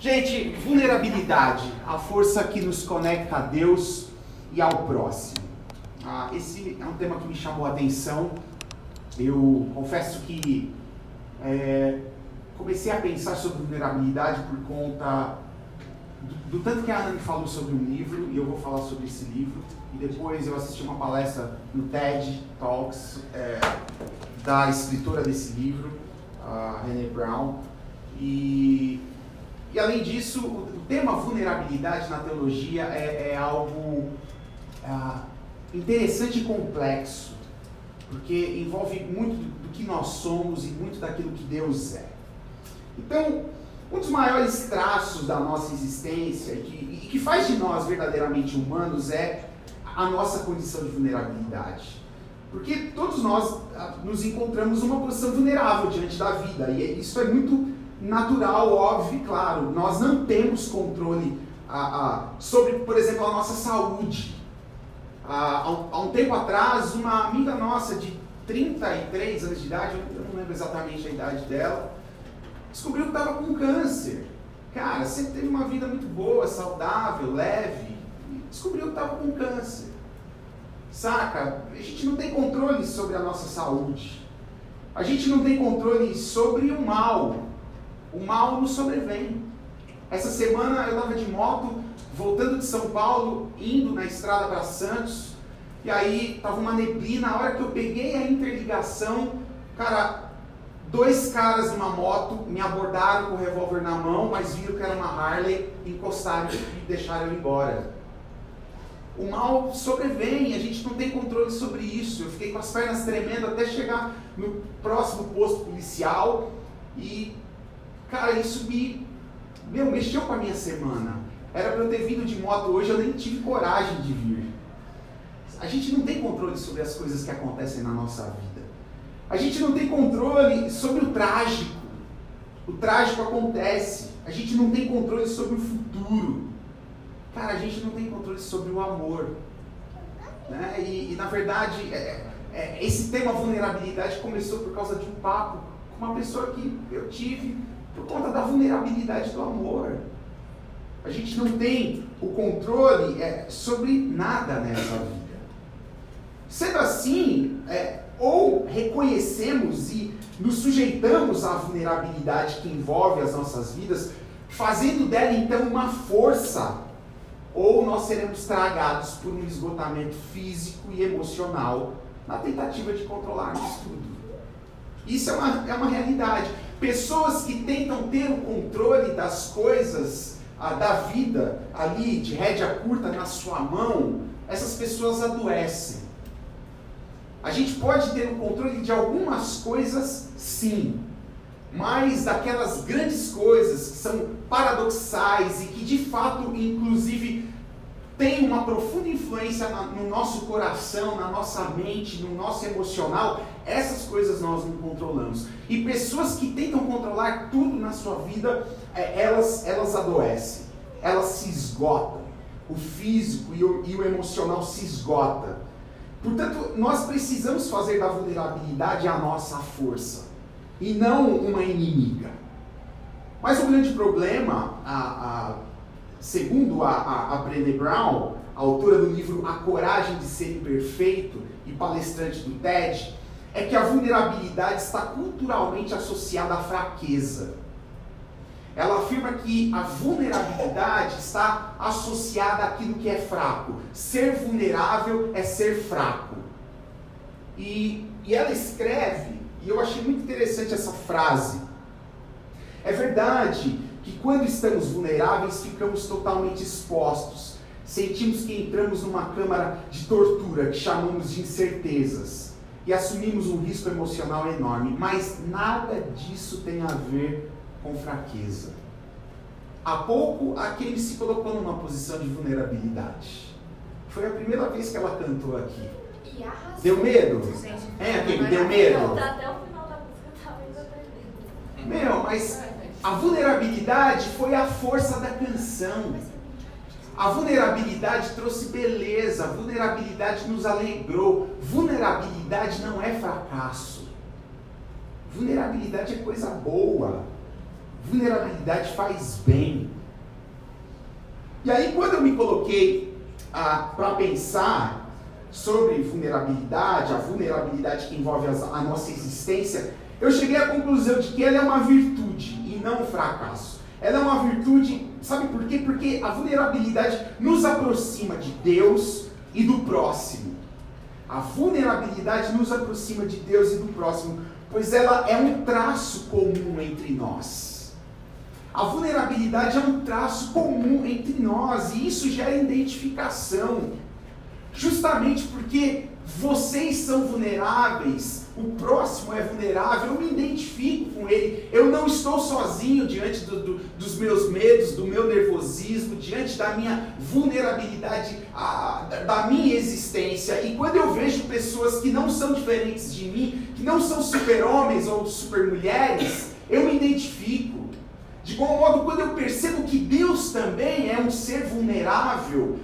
Gente, vulnerabilidade, a força que nos conecta a Deus e ao próximo. Ah, esse é um tema que me chamou a atenção. Eu confesso que é, comecei a pensar sobre vulnerabilidade por conta do, do tanto que a Ana me falou sobre um livro, e eu vou falar sobre esse livro. E depois eu assisti uma palestra no TED Talks é, da escritora desse livro, a René Brown. E e além disso, o tema vulnerabilidade na teologia é, é algo é, interessante e complexo, porque envolve muito do que nós somos e muito daquilo que Deus é. Então, um dos maiores traços da nossa existência e que, e que faz de nós verdadeiramente humanos é a nossa condição de vulnerabilidade. Porque todos nós ah, nos encontramos numa posição vulnerável diante da vida, e isso é muito natural, óbvio e claro. Nós não temos controle sobre, por exemplo, a nossa saúde. há, um, há um tempo atrás, uma amiga nossa de 33 anos de idade, eu não lembro exatamente a idade dela, descobriu que estava com câncer. Cara, sempre teve uma vida muito boa, saudável, leve. Descobriu que estava com câncer. Saca? A gente não tem controle sobre a nossa saúde. A gente não tem controle sobre o mal o mal nos sobrevém. Essa semana eu estava de moto, voltando de São Paulo, indo na estrada para Santos, e aí estava uma neblina. Na hora que eu peguei a interligação, cara, dois caras numa moto me abordaram com o revólver na mão, mas viram que era uma Harley, encostaram e deixaram eu embora. O mal sobrevém, a gente não tem controle sobre isso. Eu fiquei com as pernas tremendo até chegar no próximo posto policial e Cara, isso me. Meu, mexeu com a minha semana. Era para eu ter vindo de moto hoje, eu nem tive coragem de vir. A gente não tem controle sobre as coisas que acontecem na nossa vida. A gente não tem controle sobre o trágico. O trágico acontece. A gente não tem controle sobre o futuro. Cara, a gente não tem controle sobre o amor. Né? E, e na verdade, é, é, esse tema vulnerabilidade começou por causa de um papo com uma pessoa que eu tive por conta da vulnerabilidade do amor. A gente não tem o controle é, sobre nada nessa vida. Sendo assim, é, ou reconhecemos e nos sujeitamos à vulnerabilidade que envolve as nossas vidas, fazendo dela então uma força, ou nós seremos tragados por um esgotamento físico e emocional na tentativa de controlarmos tudo. Isso é uma, é uma realidade. Pessoas que tentam ter o controle das coisas ah, da vida ali, de rédea curta na sua mão, essas pessoas adoecem. A gente pode ter o controle de algumas coisas, sim, mas daquelas grandes coisas que são paradoxais e que de fato, inclusive, tem uma profunda influência no nosso coração, na nossa mente, no nosso emocional, essas coisas nós não controlamos. E pessoas que tentam controlar tudo na sua vida, é, elas, elas adoecem, elas se esgotam. O físico e o, e o emocional se esgota. Portanto, nós precisamos fazer da vulnerabilidade a nossa força e não uma inimiga. Mas o grande problema, a, a Segundo a, a, a Brené Brown, autora do livro A Coragem de Ser Imperfeito e palestrante do TED, é que a vulnerabilidade está culturalmente associada à fraqueza. Ela afirma que a vulnerabilidade está associada àquilo que é fraco. Ser vulnerável é ser fraco. E, e ela escreve, e eu achei muito interessante essa frase. É verdade que quando estamos vulneráveis ficamos totalmente expostos. Sentimos que entramos numa câmara de tortura que chamamos de incertezas e assumimos um risco emocional enorme, mas nada disso tem a ver com fraqueza. Há pouco a se colocou numa posição de vulnerabilidade. Foi a primeira vez que ela cantou aqui. Deu medo? É, Kemi, deu medo? Até o final da música, talvez eu Meu, mas a vulnerabilidade foi a força da canção. A vulnerabilidade trouxe beleza, a vulnerabilidade nos alegrou. Vulnerabilidade não é fracasso. Vulnerabilidade é coisa boa. Vulnerabilidade faz bem. E aí, quando eu me coloquei ah, para pensar sobre vulnerabilidade, a vulnerabilidade que envolve a nossa existência, eu cheguei à conclusão de que ela é uma virtude e não um fracasso. Ela é uma virtude, sabe por quê? Porque a vulnerabilidade nos aproxima de Deus e do próximo. A vulnerabilidade nos aproxima de Deus e do próximo, pois ela é um traço comum entre nós. A vulnerabilidade é um traço comum entre nós e isso gera identificação. Justamente porque vocês são vulneráveis, o próximo é vulnerável, eu me identifico com ele, eu não estou sozinho diante do, do, dos meus medos, do meu nervosismo, diante da minha vulnerabilidade, a, da minha existência. E quando eu vejo pessoas que não são diferentes de mim, que não são super-homens ou super-mulheres, eu me identifico. De igual modo, quando eu percebo que Deus também é um ser vulnerável,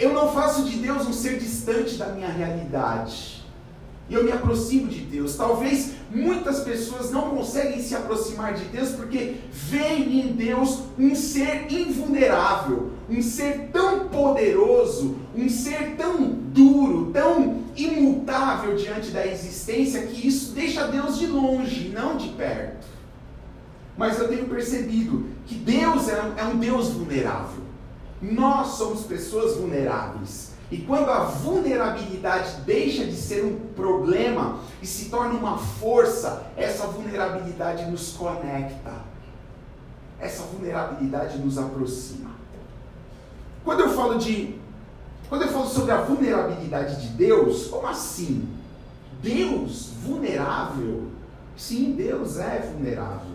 eu não faço de Deus um ser distante da minha realidade. E eu me aproximo de Deus. Talvez muitas pessoas não conseguem se aproximar de Deus porque veem em Deus um ser invulnerável, um ser tão poderoso, um ser tão duro, tão imutável diante da existência que isso deixa Deus de longe, não de perto. Mas eu tenho percebido que Deus é um Deus vulnerável. Nós somos pessoas vulneráveis. E quando a vulnerabilidade deixa de ser um problema e se torna uma força, essa vulnerabilidade nos conecta. Essa vulnerabilidade nos aproxima. Quando eu falo de quando eu falo sobre a vulnerabilidade de Deus, como assim? Deus vulnerável? Sim, Deus é vulnerável.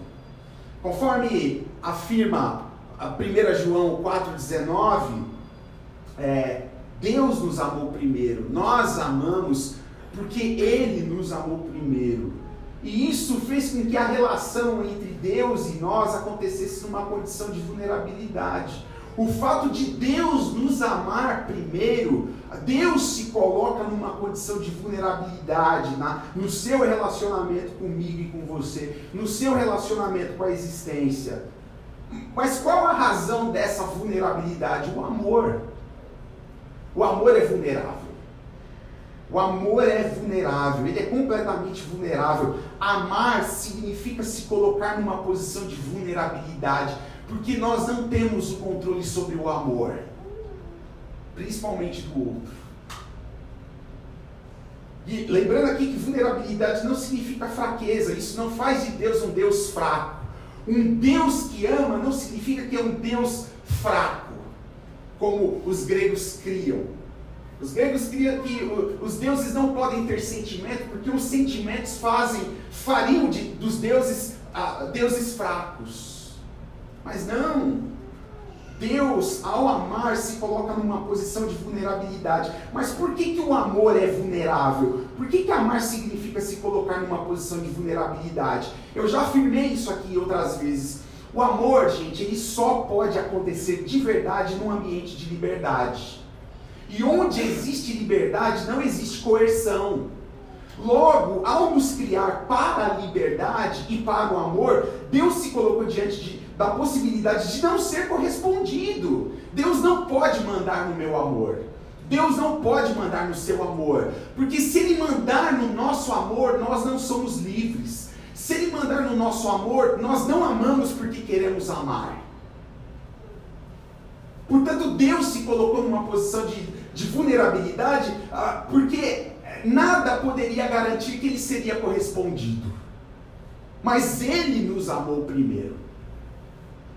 Conforme afirma a 1 João 4,19, é, Deus nos amou primeiro, nós amamos porque Ele nos amou primeiro. E isso fez com que a relação entre Deus e nós acontecesse numa condição de vulnerabilidade. O fato de Deus nos amar primeiro, Deus se coloca numa condição de vulnerabilidade na, no seu relacionamento comigo e com você, no seu relacionamento com a existência. Mas qual a razão dessa vulnerabilidade? O amor. O amor é vulnerável. O amor é vulnerável, ele é completamente vulnerável. Amar significa se colocar numa posição de vulnerabilidade, porque nós não temos o controle sobre o amor, principalmente do outro. E lembrando aqui que vulnerabilidade não significa fraqueza, isso não faz de Deus um Deus fraco. Um Deus que ama não significa que é um Deus fraco, como os gregos criam. Os gregos criam que os deuses não podem ter sentimento, porque os sentimentos fazem, fariam de, dos deuses ah, deuses fracos. Mas não, Deus, ao amar, se coloca numa posição de vulnerabilidade. Mas por que, que o amor é vulnerável? Por que, que amar significa se colocar numa posição de vulnerabilidade? Eu já afirmei isso aqui outras vezes. O amor, gente, ele só pode acontecer de verdade num ambiente de liberdade. E onde existe liberdade, não existe coerção. Logo, ao nos criar para a liberdade e para o amor, Deus se colocou diante de da possibilidade de não ser correspondido. Deus não pode mandar no meu amor. Deus não pode mandar no seu amor, porque se Ele mandar no nosso amor, nós não somos livres. Se Ele mandar no nosso amor, nós não amamos porque queremos amar. Portanto, Deus se colocou numa posição de, de vulnerabilidade, ah, porque nada poderia garantir que Ele seria correspondido. Mas Ele nos amou primeiro.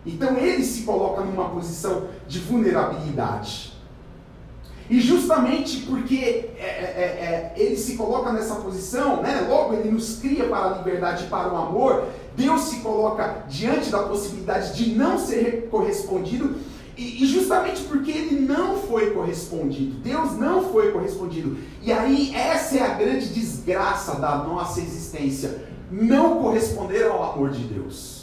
Então ele se coloca numa posição de vulnerabilidade. E justamente porque é, é, é, ele se coloca nessa posição, né, logo ele nos cria para a liberdade e para o amor, Deus se coloca diante da possibilidade de não ser correspondido, e, e justamente porque ele não foi correspondido, Deus não foi correspondido. E aí essa é a grande desgraça da nossa existência, não corresponder ao amor de Deus.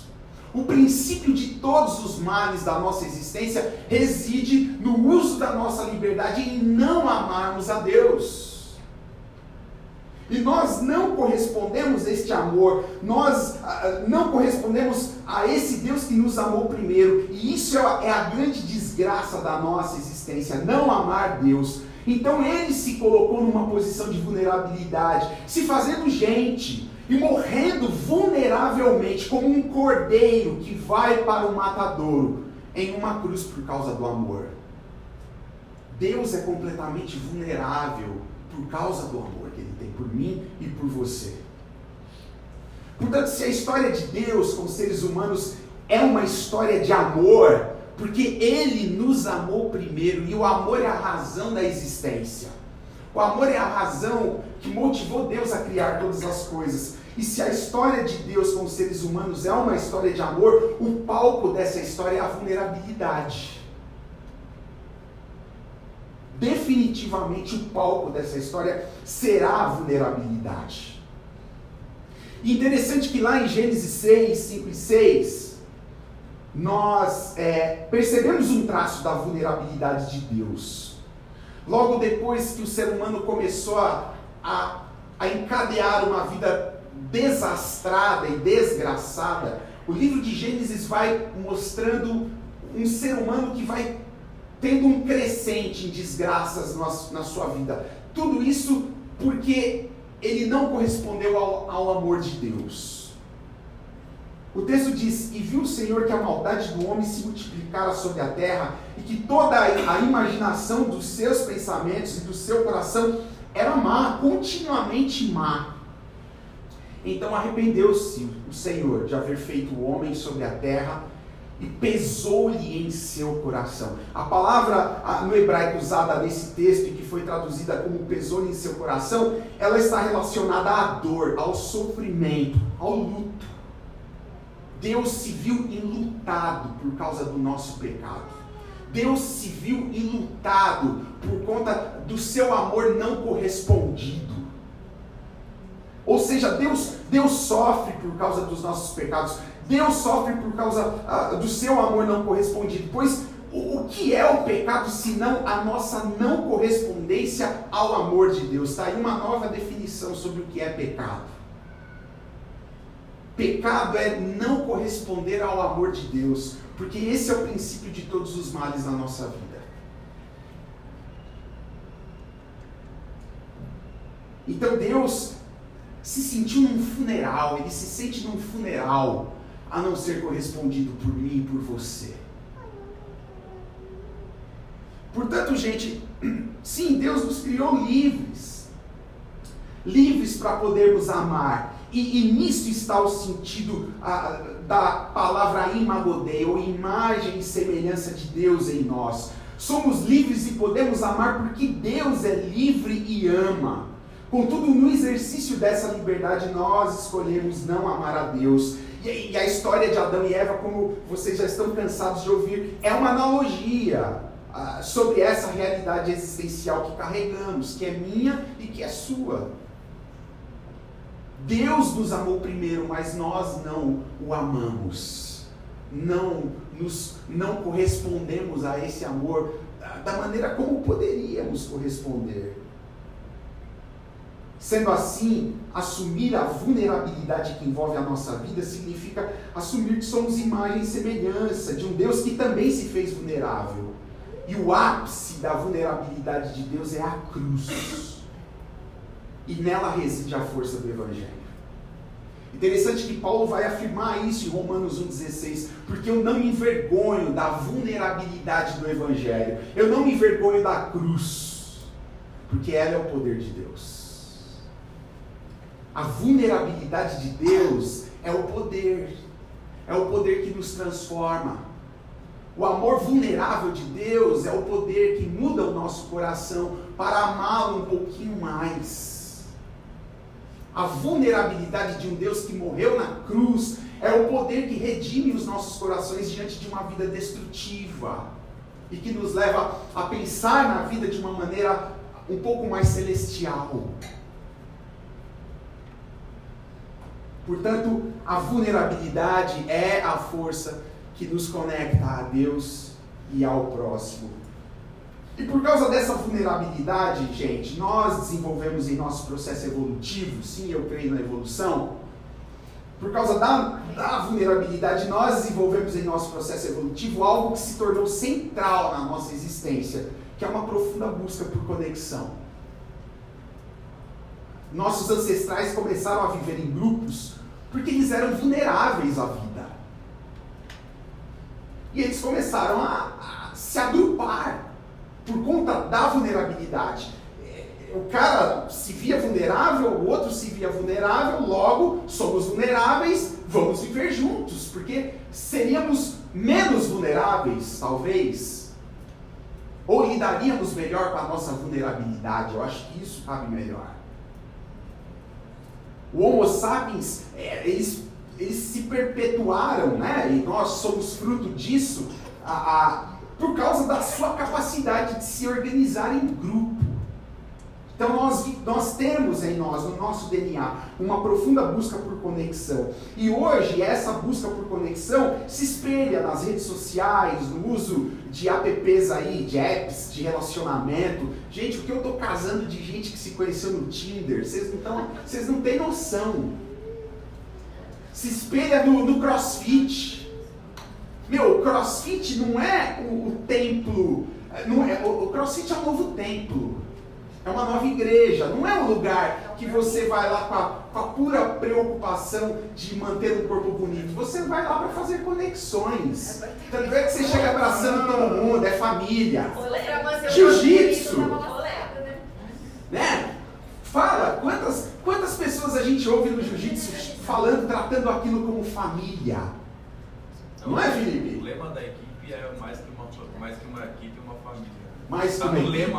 O princípio de todos os males da nossa existência reside no uso da nossa liberdade em não amarmos a Deus. E nós não correspondemos a este amor, nós uh, não correspondemos a esse Deus que nos amou primeiro. E isso é é a grande desgraça da nossa existência, não amar Deus. Então ele se colocou numa posição de vulnerabilidade, se fazendo gente e morrendo vulneravelmente, como um cordeiro que vai para o matadouro em uma cruz por causa do amor. Deus é completamente vulnerável por causa do amor que ele tem por mim e por você. Portanto, se a história de Deus com os seres humanos é uma história de amor, porque ele nos amou primeiro e o amor é a razão da existência. O amor é a razão que motivou Deus a criar todas as coisas. E se a história de Deus com os seres humanos é uma história de amor, o palco dessa história é a vulnerabilidade definitivamente o palco dessa história será a vulnerabilidade. E interessante que lá em Gênesis 6, 5 e 6, nós é, percebemos um traço da vulnerabilidade de Deus. Logo depois que o ser humano começou a, a, a encadear uma vida desastrada e desgraçada, o livro de Gênesis vai mostrando um ser humano que vai tendo um crescente em desgraças na sua vida. Tudo isso porque ele não correspondeu ao, ao amor de Deus. O texto diz: E viu o Senhor que a maldade do homem se multiplicara sobre a terra, e que toda a imaginação dos seus pensamentos e do seu coração era má, continuamente má. Então arrependeu-se o Senhor de haver feito o homem sobre a terra e pesou-lhe em seu coração. A palavra no hebraico usada nesse texto e que foi traduzida como pesou-lhe em seu coração, ela está relacionada à dor, ao sofrimento, ao luto. Deus se viu enlutado por causa do nosso pecado. Deus se viu enlutado por conta do seu amor não correspondido. Ou seja, Deus, Deus sofre por causa dos nossos pecados. Deus sofre por causa ah, do seu amor não correspondido. Pois o, o, que é o pecado senão a nossa não correspondência ao amor de Deus? Está aí uma nova definição sobre o que é pecado. Pecado é não corresponder ao amor de Deus, porque esse é o princípio de todos os males na nossa vida. Então Deus se sentiu num funeral, ele se sente num funeral a não ser correspondido por mim e por você. Portanto, gente, sim, Deus nos criou livres, livres para podermos amar. E, e, nisso está o sentido a, da palavra imagodei, ou imagem e semelhança de Deus em nós. Somos livres e podemos amar porque Deus é livre e ama. Contudo, no exercício dessa liberdade, nós escolhemos não amar a Deus e, e a história de Adão e Eva, como vocês já estão cansados de ouvir, é uma analogia ah, sobre essa realidade existencial que carregamos, que é minha e que é sua. Deus nos amou primeiro, mas nós não o amamos. Não nos não correspondemos a esse amor da maneira como poderíamos corresponder. Sendo assim, assumir a vulnerabilidade que envolve a nossa vida significa assumir que somos imagem e semelhança de um Deus que também se fez vulnerável. E o ápice da vulnerabilidade de Deus é a cruz. E nela reside a força do Evangelho. Interessante que Paulo vai afirmar isso em Romanos 1,16, porque eu não me envergonho da vulnerabilidade do Evangelho, eu não me envergonho da cruz, porque ela é o poder de Deus. A vulnerabilidade de Deus é o poder, é o poder que nos transforma. O amor vulnerável de Deus é o poder que muda o nosso coração para amá-lo um pouquinho mais. A vulnerabilidade de um Deus que morreu na cruz é o poder que redime os nossos corações diante de uma vida destrutiva e que nos leva a pensar na vida de uma maneira um pouco mais celestial. Portanto, a vulnerabilidade é a força que nos conecta a Deus e ao próximo. E por causa dessa vulnerabilidade, gente, nós desenvolvemos em nosso processo evolutivo, sim, eu creio na evolução, por causa da, da vulnerabilidade, nós desenvolvemos em nosso processo evolutivo algo que se tornou central na nossa existência, que é uma profunda busca por conexão. Nossos ancestrais começaram a viver em grupos porque eles eram vulneráveis à vida. E eles começaram a, a se agrupar por conta da vulnerabilidade. O cara se via vulnerável, o outro se via vulnerável, logo somos vulneráveis, vamos viver juntos, porque seríamos menos vulneráveis, talvez, ou lidaríamos melhor com a nossa vulnerabilidade. Eu acho que isso cabe melhor. O Homo sapiens, é, eles, eles se perpetuaram, né? E nós somos fruto disso. A, a, por causa da sua capacidade de se organizar em grupo. Então nós, nós temos em nós, no nosso DNA, uma profunda busca por conexão. E hoje essa busca por conexão se espelha nas redes sociais, no uso de apps aí, de apps de relacionamento. Gente, o que eu estou casando de gente que se conheceu no Tinder, vocês não, vocês não têm noção. Se espelha no, no crossfit. Meu, o crossfit não é o, o templo, não é, o, o crossfit é um novo templo. É uma nova igreja, não é um lugar que você vai lá com a, com a pura preocupação de manter um corpo bonito. Você vai lá para fazer conexões. Tanto é que você chega abraçando todo mundo, é família. Jiu-jitsu. Né? Fala, quantas, quantas pessoas a gente ouve no jiu-jitsu falando, tratando aquilo como família? Não é, Felipe? O lema da equipe é mais que uma, mais que uma equipe, uma família. Mais Tá uma equipe,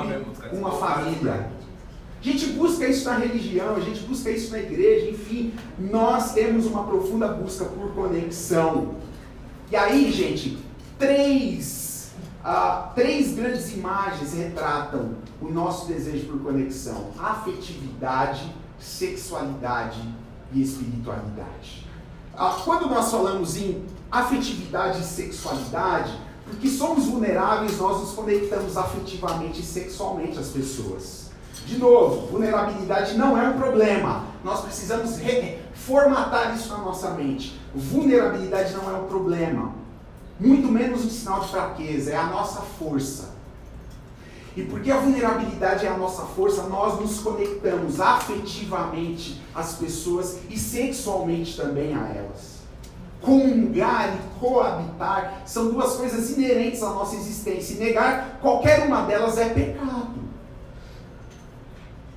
uma família. A gente busca isso na religião, a gente busca isso na igreja, enfim, nós temos uma profunda busca por conexão. E aí, gente, três, ah, três grandes imagens retratam o nosso desejo por conexão: afetividade, sexualidade e espiritualidade. Ah, quando nós falamos em afetividade e sexualidade, porque somos vulneráveis, nós nos conectamos afetivamente e sexualmente às pessoas. De novo, vulnerabilidade não é um problema. Nós precisamos formatar isso na nossa mente. Vulnerabilidade não é um problema. Muito menos um sinal de fraqueza, é a nossa força. E porque a vulnerabilidade é a nossa força, nós nos conectamos afetivamente às pessoas e sexualmente também a elas. Comungar e coabitar são duas coisas inerentes à nossa existência. E negar qualquer uma delas é pecado.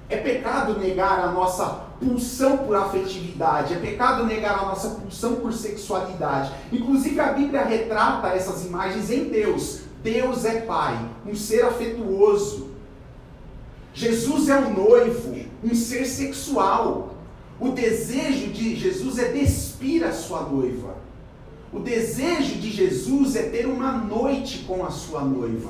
É pecado negar a nossa pulsão por afetividade, é pecado negar a nossa pulsão por sexualidade. Inclusive a Bíblia retrata essas imagens em Deus. Deus é Pai, um ser afetuoso. Jesus é o noivo, um ser sexual. O desejo de Jesus é despir a sua noiva. O desejo de Jesus é ter uma noite com a sua noiva.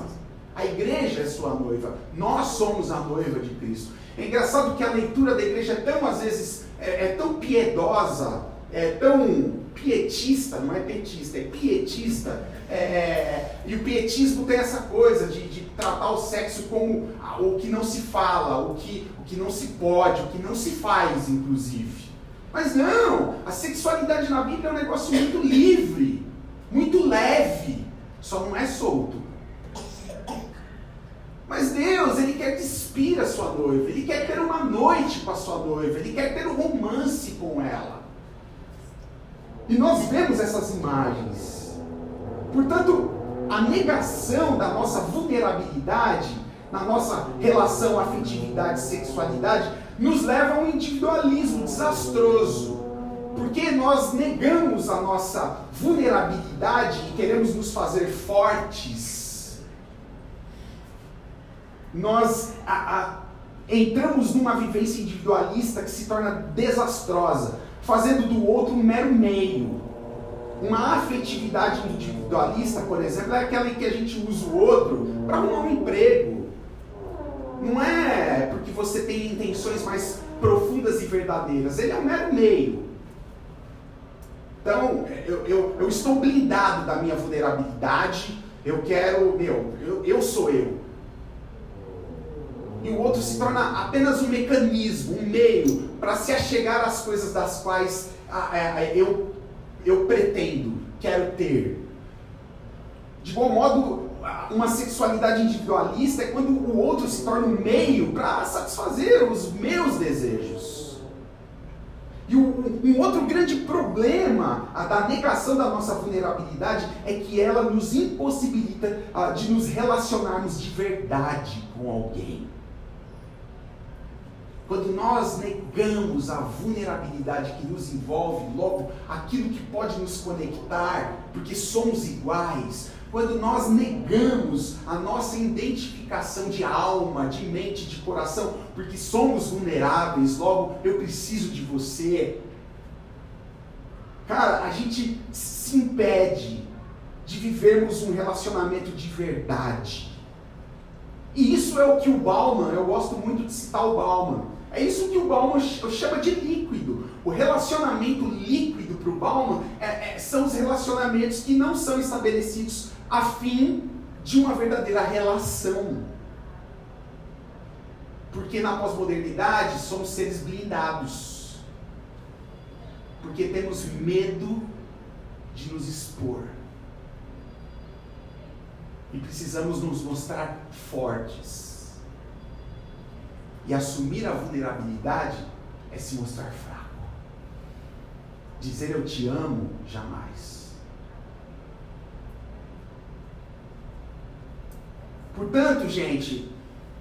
A igreja é sua noiva. Nós somos a noiva de Cristo. É engraçado que a leitura da igreja é tão, às vezes, é, é tão piedosa, é tão pietista, não é petista, é pietista. É, é, e o pietismo tem essa coisa de, de, tratar o sexo como o que não se fala, o que, o que não se pode, o que não se faz, inclusive. Mas não, a sexualidade na Bíblia é um negócio muito livre, muito leve, só não é solto. Mas Deus, Ele quer despir a sua noiva, Ele quer ter uma noite com a sua noiva, Ele quer ter um romance com ela. E nós vemos essas imagens. Portanto, a negação da nossa vulnerabilidade, na nossa relação afetividade sexualidade, nos leva a um individualismo desastroso. Porque nós negamos a nossa vulnerabilidade e queremos nos fazer fortes nós a, a, entramos numa vivência individualista que se torna desastrosa, fazendo do outro um mero meio. Uma afetividade individualista, por exemplo, é aquela em que a gente usa o outro para arrumar um emprego. Não é porque você tem intenções mais profundas e verdadeiras, ele é um mero meio. Então, eu, eu, eu estou blindado da minha vulnerabilidade, eu quero, meu, eu, eu sou eu. e o outro se torna apenas um mecanismo, um meio para se achegar às coisas das quais ah, é, eu, eu pretendo, quero ter. De bom modo, uma sexualidade individualista é quando o outro se torna um meio para satisfazer os meus desejos. E um, outro grande problema da negação da nossa vulnerabilidade é que ela nos impossibilita uh, de nos relacionarmos de verdade com alguém. Quando nós negamos a vulnerabilidade que nos envolve, logo aquilo que pode nos conectar, porque somos iguais, quando nós negamos a nossa identificação de alma, de mente, de coração, porque somos vulneráveis, logo eu preciso de você. Cara, a gente se impede de vivermos um relacionamento de verdade. E isso é o que o Bauman, eu gosto muito de citar o Bauman, é isso que o Bauman chama de líquido. O relacionamento líquido para o Bauman é, é, são os relacionamentos que não são estabelecidos a fim de uma verdadeira relação. Porque na pós-modernidade somos seres blindados. Porque temos medo de nos expor. E precisamos nos mostrar fortes. E assumir a vulnerabilidade é se mostrar fraco. Dizer eu te amo, jamais. Portanto, gente,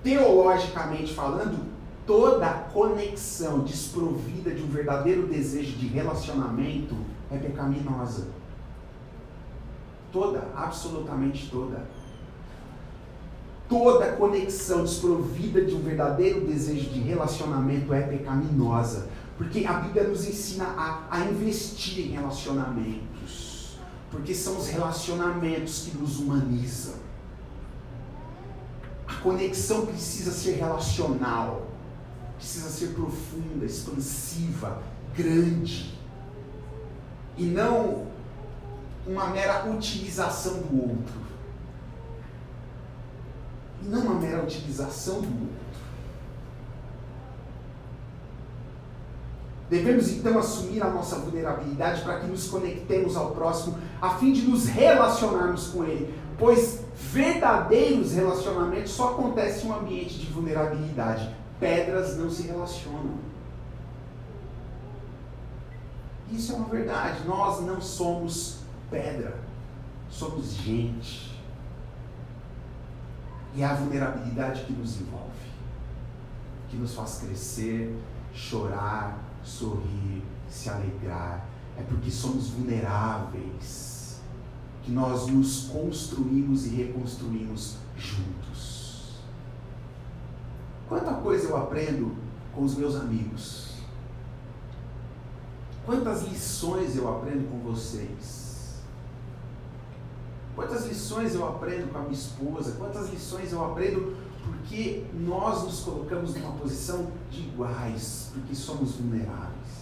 teologicamente falando, toda conexão desprovida de um verdadeiro desejo de relacionamento é pecaminosa. Toda, absolutamente toda. Toda conexão desprovida de um verdadeiro desejo de relacionamento é pecaminosa. Porque a Bíblia nos ensina a, a investir em relacionamentos. Porque são os relacionamentos que nos humanizam. A conexão precisa ser relacional, precisa ser profunda, expansiva, grande. E não uma mera utilização do outro. Não uma mera utilização do outro. Devemos então assumir a nossa vulnerabilidade para que nos conectemos ao próximo, a fim de nos relacionarmos com ele, pois verdadeiros relacionamentos só acontecem em um ambiente de vulnerabilidade. Pedras não se relacionam. Isso é uma verdade. Nós não somos pedra, somos gente. E é a vulnerabilidade que nos envolve, que nos faz crescer, chorar, sorrir, se alegrar. É porque somos vulneráveis que nós nos construímos e reconstruímos juntos. Quanta coisa eu aprendo com os meus amigos. Quantas lições eu aprendo com vocês. Quantas lições eu aprendo com a minha esposa. Quantas lições eu aprendo porque nós nos colocamos numa posição de iguais, porque somos vulneráveis.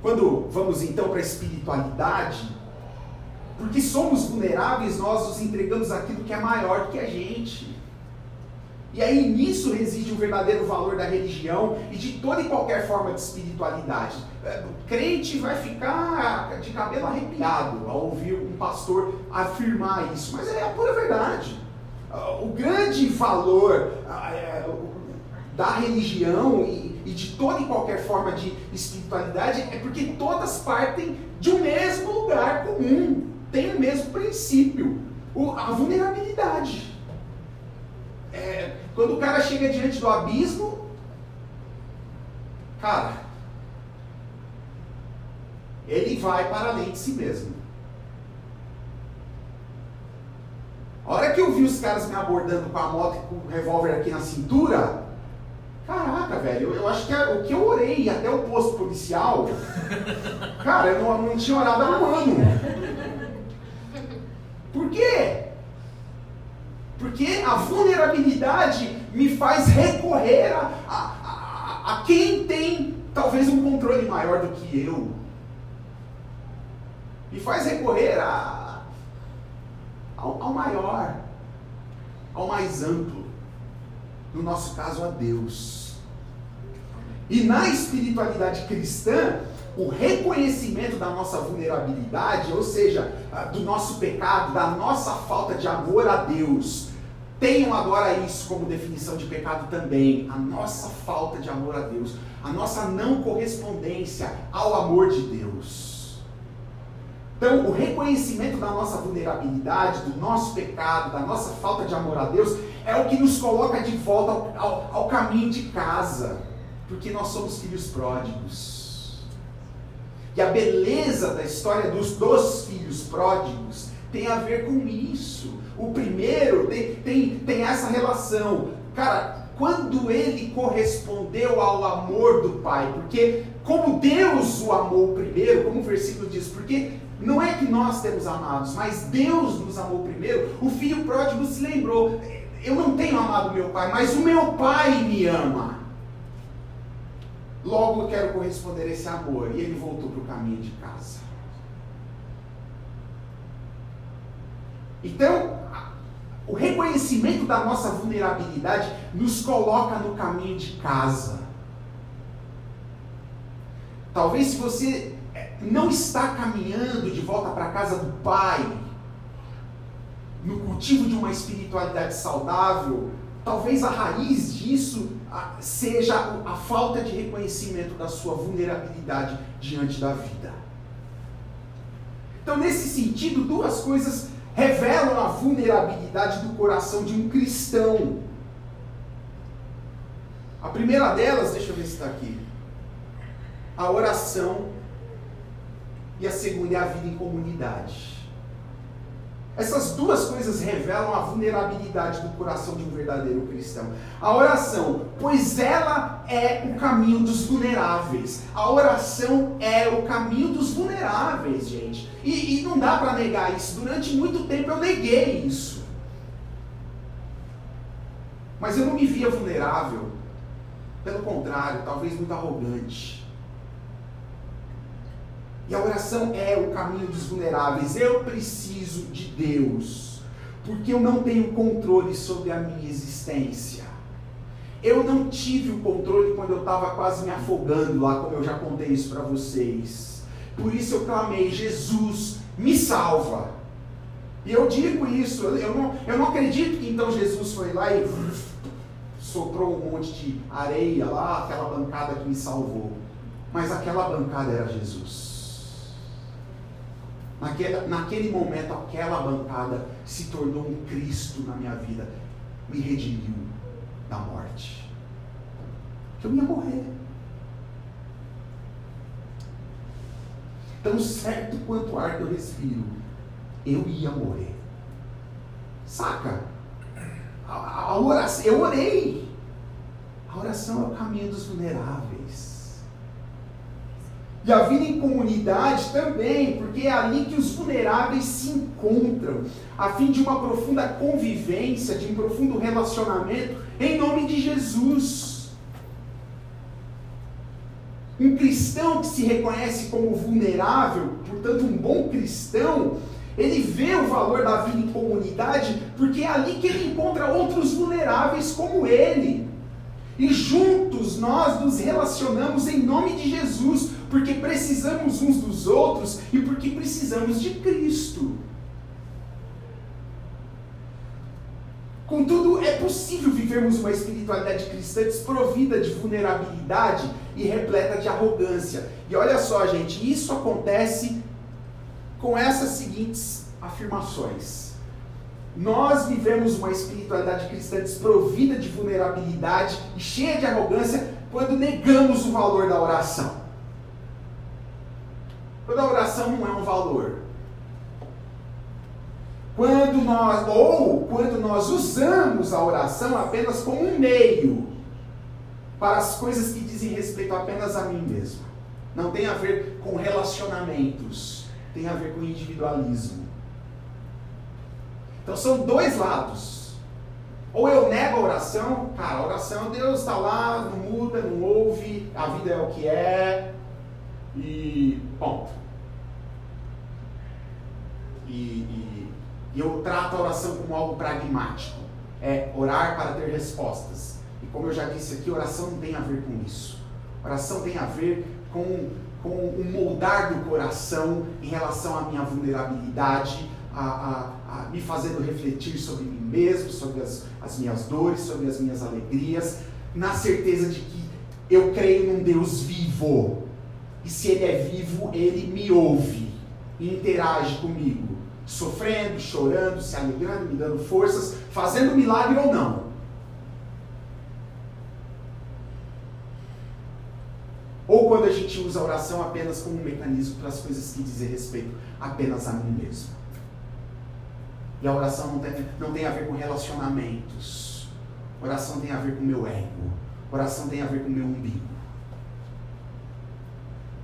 Quando vamos então para a espiritualidade, porque somos vulneráveis, nós nos entregamos aquilo que é maior que a gente. E aí nisso reside o verdadeiro valor da religião e de toda e qualquer forma de espiritualidade. É, o crente vai ficar de cabelo arrepiado ao ouvir um pastor afirmar isso, mas é a pura verdade. O grande valor é, da religião e de toda e qualquer forma de espiritualidade é porque todas partem de um mesmo lugar comum, tem o mesmo princípio, a vulnerabilidade. É, quando o cara chega diante do abismo, cara, ele vai para além de si mesmo. A hora que eu vi os caras me abordando com a moto e com o revólver aqui na cintura, Caraca, velho, eu, eu acho que é, o que eu orei até o posto policial, cara, eu não, não tinha orado há um ano. Por quê? Porque a vulnerabilidade me faz recorrer a, a, a, a quem tem talvez um controle maior do que eu. Me faz recorrer a, ao, ao maior. ao mais amplo. No nosso caso, a Deus. E na espiritualidade cristã, o reconhecimento da nossa vulnerabilidade, ou seja, do nosso pecado, da nossa falta de amor a Deus. Tenham agora isso como definição de pecado também, a nossa falta de amor a Deus, a nossa não correspondência ao amor de Deus. Então, o reconhecimento da nossa vulnerabilidade, do nosso pecado, da nossa falta de amor a Deus, é o que nos coloca de volta ao, ao, ao caminho de casa, porque nós somos filhos pródigos. E a beleza da história dos dois filhos pródigos tem a ver com isso. O primeiro tem, tem, tem essa relação. Cara, quando ele correspondeu ao amor do pai, porque como Deus o amou primeiro, como o versículo diz, porque não é que nós temos amados, mas Deus nos amou primeiro, o filho pródigo se lembrou: eu não tenho amado meu pai, mas o meu pai me ama. Logo eu quero corresponder a esse amor. E ele voltou para o caminho de casa. Então, o reconhecimento da nossa vulnerabilidade nos coloca no caminho de casa. Talvez se você eh, não está caminhando de volta para a casa do Pai, no cultivo de uma espiritualidade saudável, talvez a raiz disso seja a falta de reconhecimento da sua vulnerabilidade diante da vida. Então, nesse sentido, duas coisas revelam a vulnerabilidade do coração de um cristão. A primeira delas, deixa eu ver se está aqui, a oração, e a segunda é a vida em comunidade. Essas duas coisas revelam a vulnerabilidade do coração de um verdadeiro cristão. A oração, pois ela é o caminho dos vulneráveis. A oração é o caminho dos vulneráveis, gente. E, e não dá para negar isso. Durante muito tempo eu neguei isso. Mas eu não me via vulnerável. Pelo contrário, talvez muito arrogante. E a oração é o caminho dos vulneráveis. Eu preciso de Deus, porque eu não tenho controle sobre a minha existência. Eu não tive o controle quando eu estava quase me afogando lá, como eu já contei isso para vocês. Por isso eu clamei: Jesus, me salva. E eu digo isso, eu não, eu não acredito que então Jesus foi lá e soprou um monte de areia lá, aquela bancada que me salvou. Mas aquela bancada era Jesus. Naquele, naquele momento, aquela bancada se tornou um Cristo na minha vida. Me redimiu da morte. Que eu ia morrer. Tão certo quanto o ar que eu respiro, eu ia morrer. Saca? A, a oração, eu orei. A oração é o caminho dos vulneráveis. E a vida em comunidade também, porque é ali que os vulneráveis se encontram, a fim de uma profunda convivência, de um profundo relacionamento, em nome de Jesus. Um cristão que se reconhece como vulnerável, portanto, um bom cristão, ele vê o valor da vida em comunidade, porque é ali que ele encontra outros vulneráveis como ele. E juntos nós nos relacionamos em nome de Jesus, porque precisamos uns dos outros e porque precisamos de Cristo. Contudo, é possível vivermos uma espiritualidade cristã desprovida de vulnerabilidade e repleta de arrogância. E olha só, gente, isso acontece com essas seguintes afirmações. Nós vivemos uma espiritualidade cristã desprovida de vulnerabilidade e cheia de arrogância quando negamos o valor da oração. Quando a oração não é um valor. Quando nós, ou quando nós usamos a oração apenas como um meio para as coisas que dizem respeito apenas a mim mesmo. Não tem a ver com relacionamentos, tem a ver com individualismo. Então são dois lados. Ou eu nego a oração, cara, a oração, Deus está lá, não muda, não ouve, a vida é o que é, e ponto. E, e, eu trato a oração como algo pragmático. é orar para ter respostas. E como eu já disse aqui, oração não tem a ver com isso. Oração tem a ver com, com o moldar do coração em relação à minha vulnerabilidade, a, a, a me fazendo refletir sobre mim mesmo, sobre as, as minhas dores, sobre as minhas alegrias, na certeza de que eu creio num Deus vivo. E se Ele é vivo, Ele me ouve e interage comigo, sofrendo, chorando, se alegrando, me dando forças, fazendo milagre ou não. Ou quando a gente usa a oração apenas como um mecanismo para as coisas que dizem respeito apenas a mim mesmo. E a oração não tem, não tem a ver com relacionamentos. Oração tem a ver com meu ego. Oração tem a ver com meu umbigo.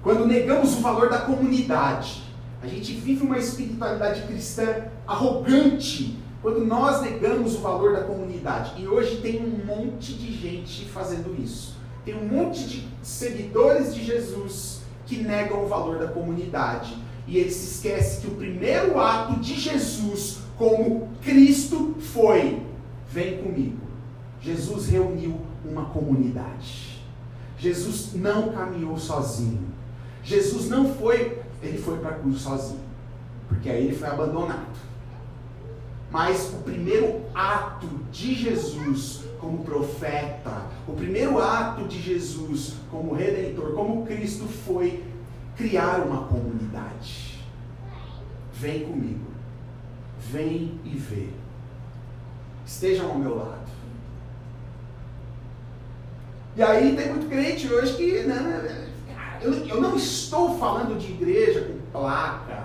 Quando negamos o valor da comunidade, a gente vive uma espiritualidade cristã arrogante quando nós negamos o valor da comunidade. E hoje tem um monte de gente fazendo isso. Tem um monte de seguidores de Jesus que negam o valor da comunidade. E eles se esquecem que o primeiro ato de Jesus como Cristo foi: vem comigo. Jesus reuniu uma comunidade. Jesus não caminhou sozinho. Jesus não foi, ele foi para a cruz sozinho, porque aí ele foi abandonado. Mas o primeiro ato de Jesus como profeta, o primeiro ato de Jesus como redentor, como Cristo foi criar uma comunidade. Vem comigo. Vem e vê. Estejam ao meu lado. E aí tem muito crente hoje que né, eu, eu não estou falando de igreja com placa,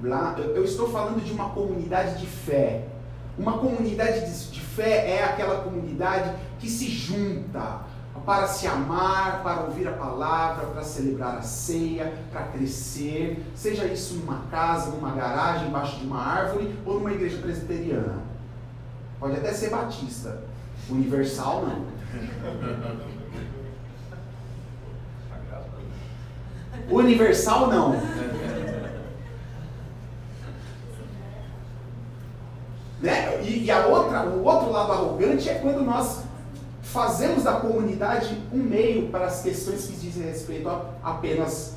blá, eu estou falando de uma comunidade de fé. Uma comunidade de, de fé é aquela comunidade que se junta para se amar, para ouvir a palavra, para celebrar a ceia, para crescer, seja isso numa casa, numa garagem, embaixo de uma árvore ou numa igreja presbiteriana. Pode até ser batista, universal não. Universal não. né? E, e, a outra, o outro lado arrogante é quando nós fazemos da comunidade um meio para as questões que dizem respeito a, apenas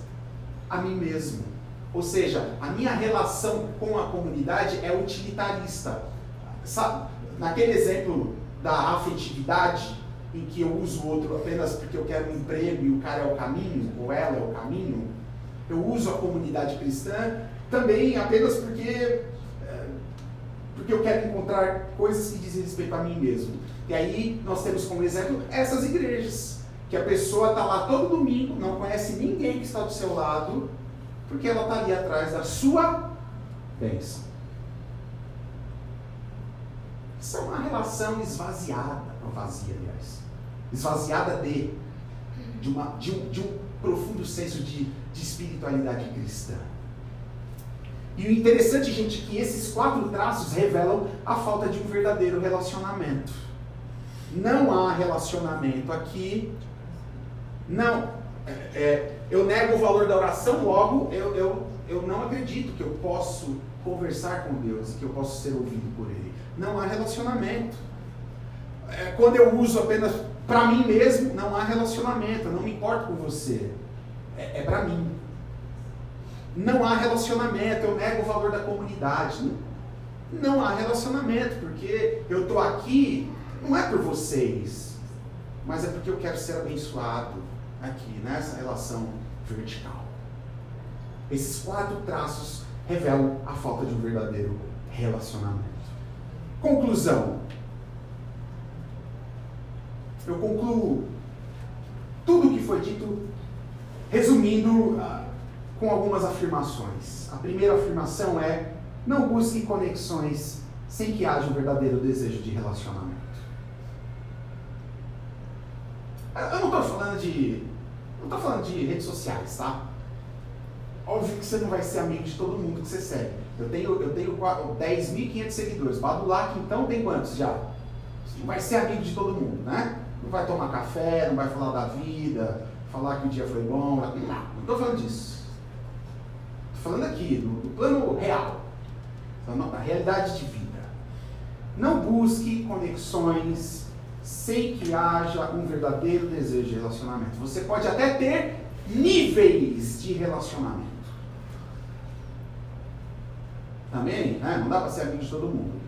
a mim mesmo. Ou seja, a minha relação com a comunidade é utilitarista. Sabe, naquele exemplo da afetividade, em que eu uso o outro apenas porque eu quero um emprego e o cara é o caminho, ou ela é o caminho, eu uso a comunidade cristã também apenas porque, é, porque eu quero encontrar coisas que dizem respeito a mim mesmo. E aí nós temos como exemplo essas igrejas, que a pessoa está lá todo domingo, não conhece ninguém que está do seu lado, porque ela está ali atrás da sua bênção. Isso é uma relação esvaziada, não vazia, aliás esvaziada de, de, uma, de, um, de um profundo senso de, de espiritualidade cristã. E o interessante, gente, é que esses quatro traços revelam a falta de um verdadeiro relacionamento. Não há relacionamento aqui. Não. É, é, eu nego o valor da oração, logo eu, eu, eu não acredito que eu posso conversar com Deus e que eu posso ser ouvido por Ele. Não há relacionamento. É, quando eu uso apenas para mim mesmo, não há relacionamento, eu não me importo com você. É, é para mim. Não há relacionamento, eu nego o valor da comunidade. Não, não há relacionamento, porque eu estou aqui, não é por vocês, mas é porque eu quero ser abençoado aqui, nessa relação vertical. Esses quatro traços revelam a falta de um verdadeiro relacionamento. Conclusão: eu concluo tudo o que foi dito, resumindo uh, com algumas afirmações. A primeira afirmação é: não busque conexões sem que haja um verdadeiro desejo de relacionamento. Eu não estou falando de. Não estou falando de redes sociais, tá? Óbvio que você não vai ser amigo de todo mundo que você segue. Eu tenho, eu tenho 10.500 seguidores. Badulac, então, tem quantos já? Você não vai ser amigo de todo mundo, né? Não vai tomar café, não vai falar da vida, falar que o dia foi bom. Não, não estou falando disso. Estou falando aqui, no, no plano real. Na realidade de vida. Não busque conexões sem que haja um verdadeiro desejo de relacionamento. Você pode até ter níveis de relacionamento. Também, né? Não dá para ser amigo de todo mundo.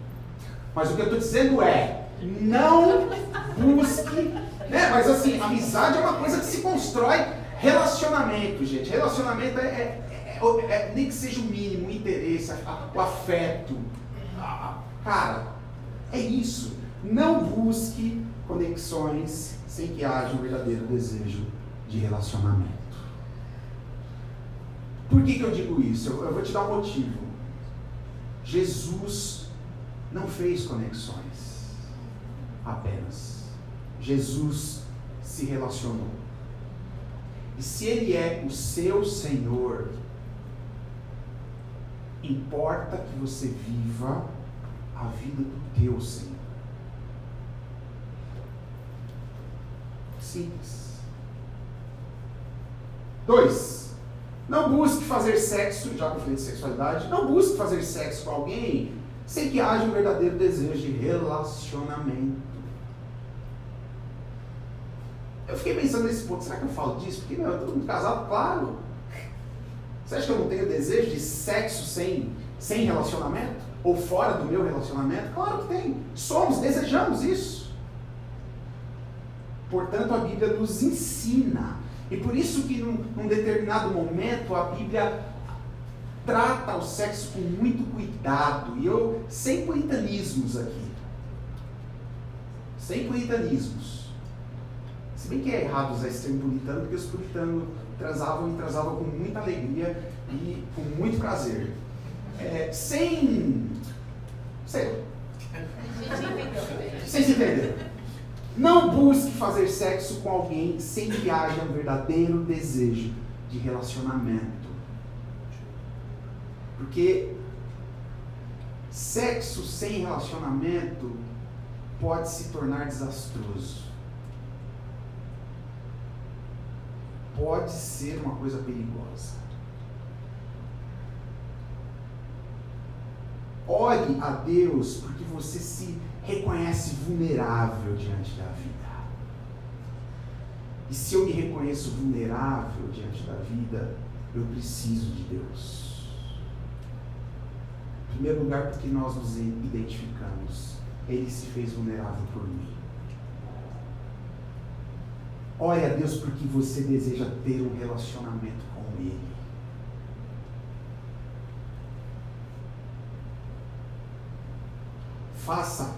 Mas o que eu estou dizendo é, não busque, né? Mas assim, amizade é uma coisa que se constrói relacionamento, gente. Relacionamento é, é, é, é nem que seja o mínimo, o interesse, o afeto. Cara, é isso. Não busque conexões sem que haja um verdadeiro desejo de relacionamento. Por que, que eu digo isso? Eu, eu vou te dar um motivo. Jesus não fez conexões apenas. Jesus se relacionou. E se Ele é o seu Senhor, importa que você viva a vida do teu Senhor. Simples. Dois, não busque fazer sexo, já que eu de sexualidade, não busque fazer sexo com alguém sem que haja um verdadeiro desejo de relacionamento. Eu fiquei pensando nesse ponto, será que eu falo disso? Porque, eu todo mundo casado, claro. Você acha que eu não tenho desejo de sexo sem, sem relacionamento? Ou fora do meu relacionamento? Claro que tem. Somos, desejamos isso. Portanto, a Bíblia nos ensina. E por isso que num, num determinado momento a Bíblia trata o sexo com muito cuidado. E eu, sem puritanismos aqui. Sem puritanismos. Se bem que é errado usar esse termo puritano, porque os puritanos transavam e transavam com muita alegria e com muito prazer. É, sem. Sei. Sem se entender. Não busque fazer sexo com alguém sem que haja um verdadeiro desejo de relacionamento. Porque sexo sem relacionamento pode se tornar desastroso. Pode ser uma coisa perigosa. Ore a Deus porque você se reconhece vulnerável diante da vida. E se eu me reconheço vulnerável diante da vida, eu preciso de Deus. Em primeiro lugar, porque nós nos identificamos. Ele se fez vulnerável por mim. Ore a Deus porque você deseja ter um relacionamento com Ele. Faça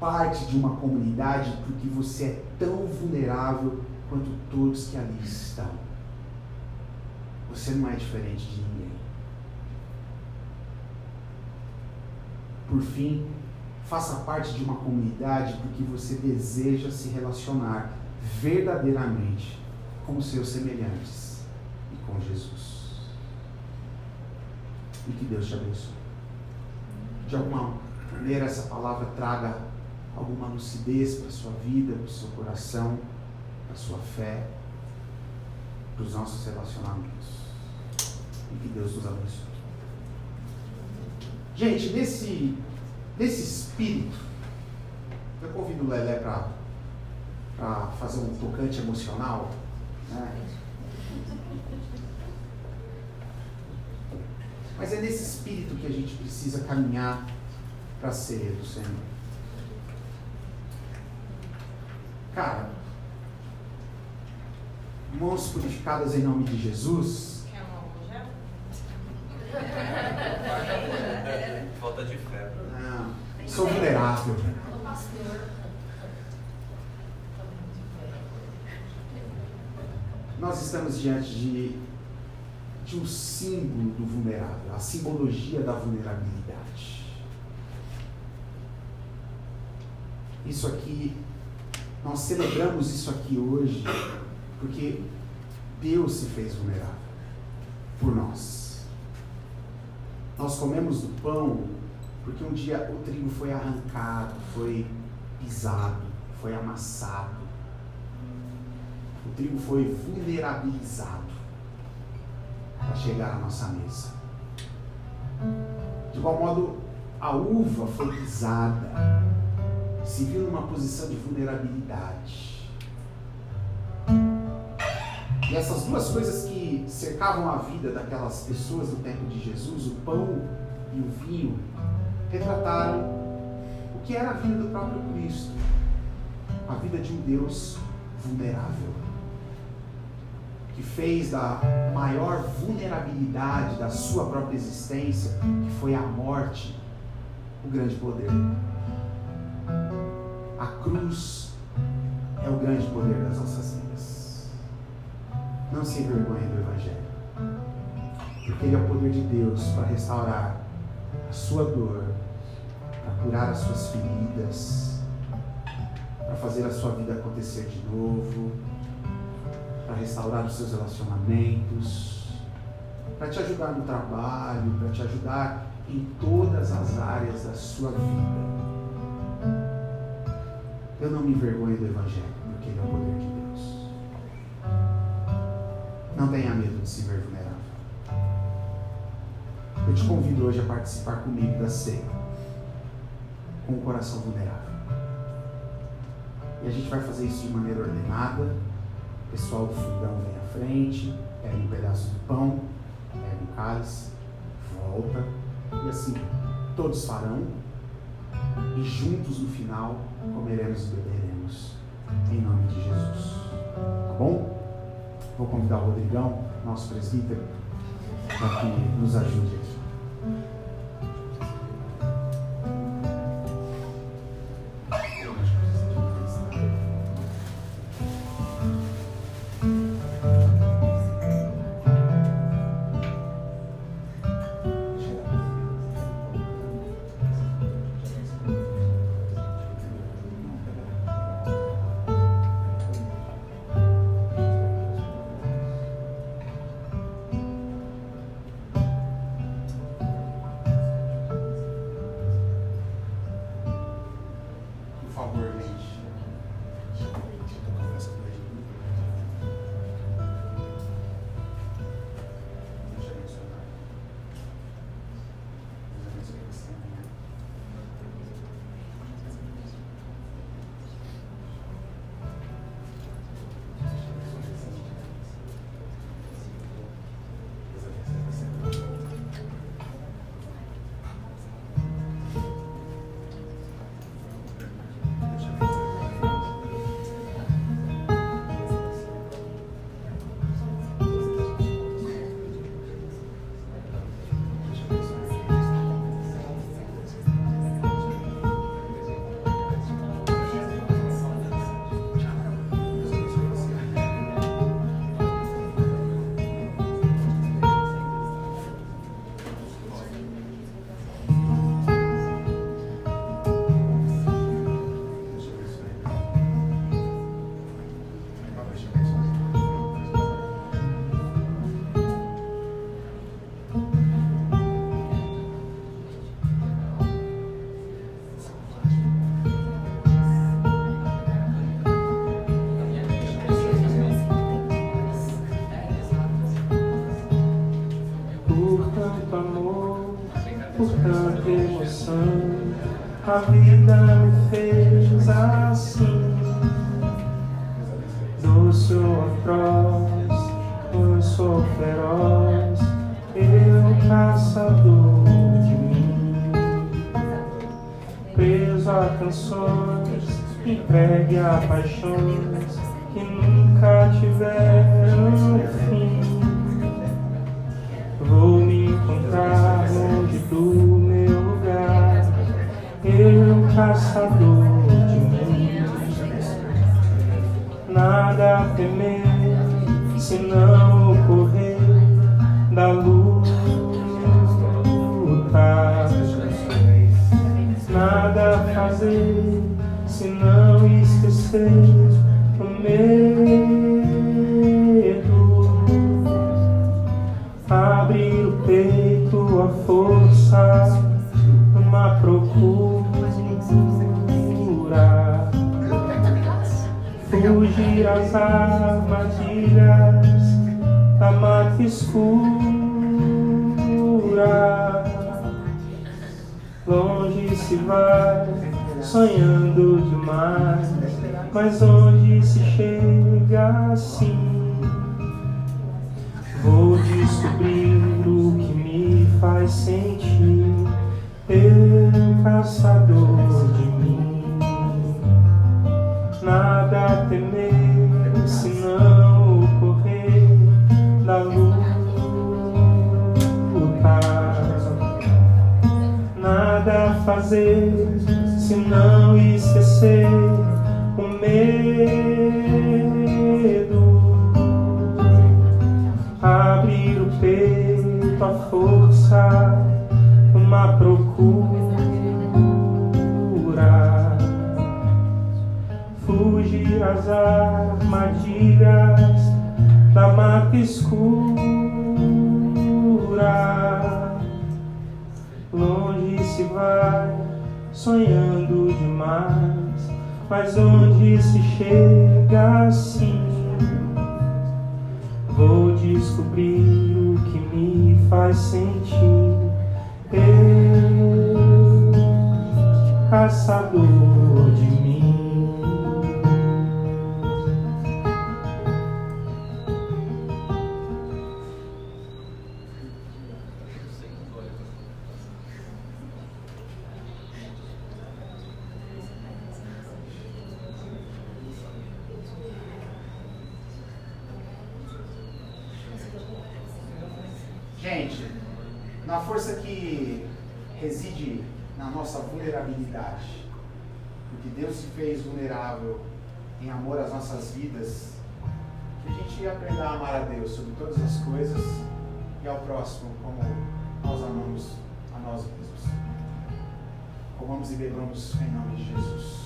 parte de uma comunidade porque você é tão vulnerável quanto todos que ali estão. Você não é diferente de ninguém. Por fim, faça parte de uma comunidade porque você deseja se relacionar verdadeiramente com seus semelhantes e com Jesus. E que Deus te abençoe. De alguma maneira, essa palavra traga alguma lucidez para a sua vida, para o seu coração, para a sua fé, para os nossos relacionamentos. E que Deus nos abençoe. Gente, nesse, nesse espírito, eu convido o Lelé para fazer um tocante emocional. Né? Mas é nesse espírito que a gente precisa caminhar para ser do Senhor. Cara, mãos purificadas em nome de Jesus. Quer Falta de fé. Não, sou vulnerável. Nós estamos diante de, de um símbolo do vulnerável, a simbologia da vulnerabilidade. Isso aqui nós celebramos isso aqui hoje porque Deus se fez vulnerável por nós. Nós comemos do pão porque um dia o trigo foi arrancado, foi pisado, foi amassado. O trigo foi vulnerabilizado para chegar à nossa mesa. De igual modo, a uva foi pisada, se viu numa posição de vulnerabilidade. E essas duas coisas que cercavam a vida daquelas pessoas do tempo de Jesus, o pão e o vinho, retrataram o que era a vida do próprio Cristo, a vida de um Deus vulnerável, que fez da maior vulnerabilidade da sua própria existência, que foi a morte, o grande poder. A cruz é o grande poder das nossas vidas. Não se envergonhe do Evangelho, porque ele é o poder de Deus para restaurar a sua dor, para curar as suas feridas, para fazer a sua vida acontecer de novo, para restaurar os seus relacionamentos, para te ajudar no trabalho, para te ajudar em todas as áreas da sua vida. Eu não me envergonho do Evangelho, porque ele é o poder de Deus. Não tenha medo de se ver vulnerável. Eu te convido hoje a participar comigo da ceia, com o coração vulnerável. E a gente vai fazer isso de maneira ordenada. O pessoal do fundão vem à frente, pega um pedaço do pão, pega um cálice, volta. E assim todos farão. E juntos no final comeremos e beberemos. Em nome de Jesus. Tá bom? Vou convidar o Rodrigão, nosso presbítero, para que nos ajude vida me fez assim. Caçador de mim. Nada a temer, se não correr da luta. Nada a fazer, se não esquecer às armadilhas da mata escura longe longe se vai, sonhando demais, mas onde se chega assim? Vou descobrir o que me faz sentir, eu caçador Fazer, senão esquecer o medo. Abrir o peito, a força, uma procura. Fugir às armadilhas da mata escura. Se vai, sonhando demais, mas onde se chega assim? Vou descobrir o que me faz sentir. Eu, caçador de mim. Porque Deus se fez vulnerável em amor às nossas vidas, que a gente aprenda a amar a Deus sobre todas as coisas e ao próximo como nós amamos a nós mesmos. Comamos e bebamos em nome de Jesus.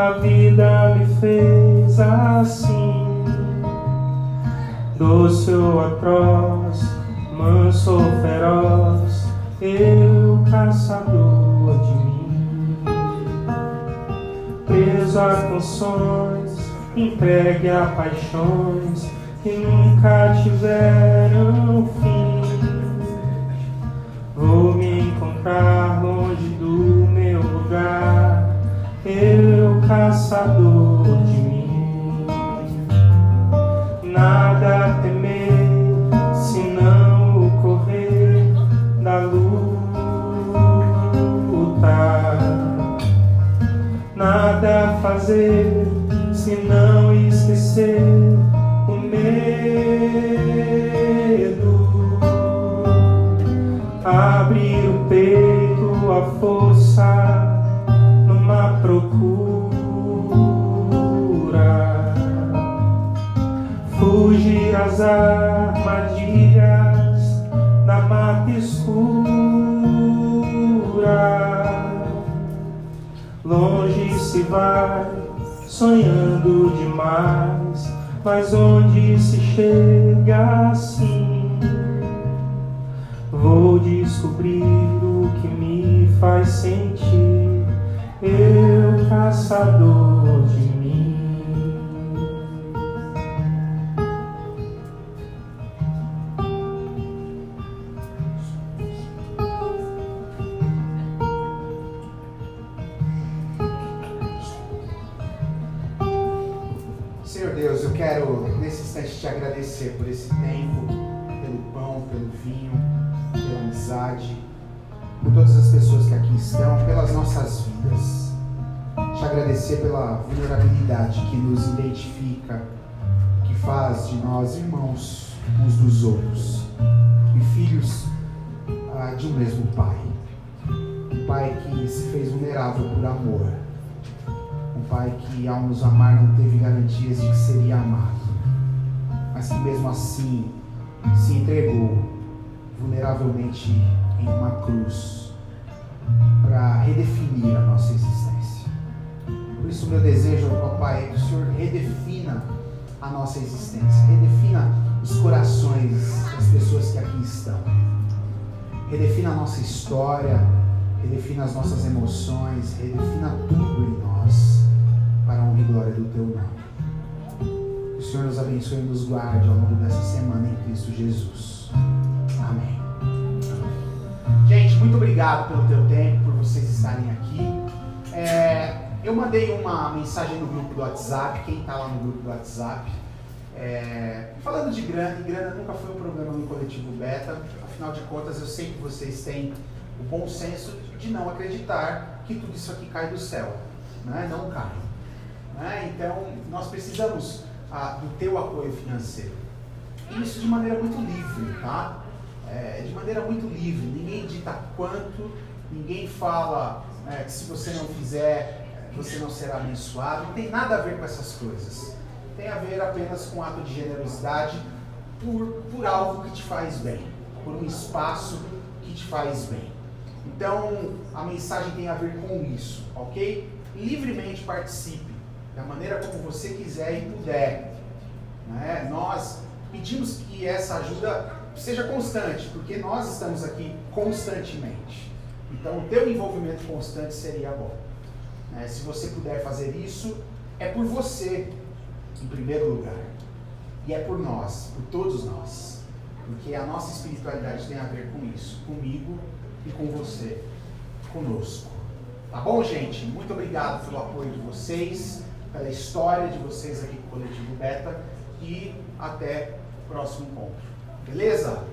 A vida me fez assim. Doce ou atroz, manso ou feroz, eu caçador de mim. Preso a canções, entregue a paixões que nunca tiveram fim. Vou me encontrar caçador de mim. Nada a temer, senão o correr da luta. Nada a fazer, senão esquecer o medo abrir o peito, a força armadilhas da mata escura, longe se vai, sonhando demais, mas onde se chega assim? Vou descobrir o que me faz sentir, eu caçador de vidas. Te agradecer pela vulnerabilidade que nos identifica, que faz de nós irmãos. uns dos outros e filhos ah, de um mesmo Pai. Um Pai que se fez vulnerável por amor. Um Pai que, ao nos amar, não teve garantias de que seria amado, mas que mesmo assim se entregou vulneravelmente em uma cruz para redefinir a nossa existência. Por isso, meu desejo, ó Pai, é que o Senhor redefina a nossa existência, redefina os corações das pessoas que aqui estão, redefina a nossa história, redefina as nossas emoções, redefina tudo em nós para a honra e glória do Teu nome. Que o Senhor nos abençoe e nos guarde ao longo dessa semana em Cristo Jesus. Amém. Muito obrigado pelo teu tempo, por vocês estarem aqui. É, eu mandei uma mensagem no grupo do WhatsApp, quem está lá no grupo do WhatsApp. É, falando de grana, e grana nunca foi um problema no coletivo beta, afinal de contas eu sei que vocês têm o bom senso de não acreditar que tudo isso aqui cai do céu. Né? Não cai. Né? Então nós precisamos ah, do teu apoio financeiro. Isso de maneira muito livre, tá? É, de maneira muito livre. Ninguém dita quanto, ninguém fala é, que se você não fizer, você não será abençoado. Não tem nada a ver com essas coisas. Tem a ver apenas com um ato de generosidade por, por algo que te faz bem, por um espaço que te faz bem. Então, a mensagem tem a ver com isso, ok? Livremente participe, da maneira como você quiser e puder. Né? Nós pedimos que essa ajuda seja constante, porque nós estamos aqui constantemente. Então, o teu envolvimento constante seria bom. Né? Se você puder fazer isso, é por você, em primeiro lugar. E é por nós, por todos nós. Porque a nossa espiritualidade tem a ver com isso, comigo e com você, conosco. Tá bom, gente? Muito obrigado pelo apoio de vocês, pela história de vocês aqui com o Coletivo Beta e até o próximo encontro. Beleza?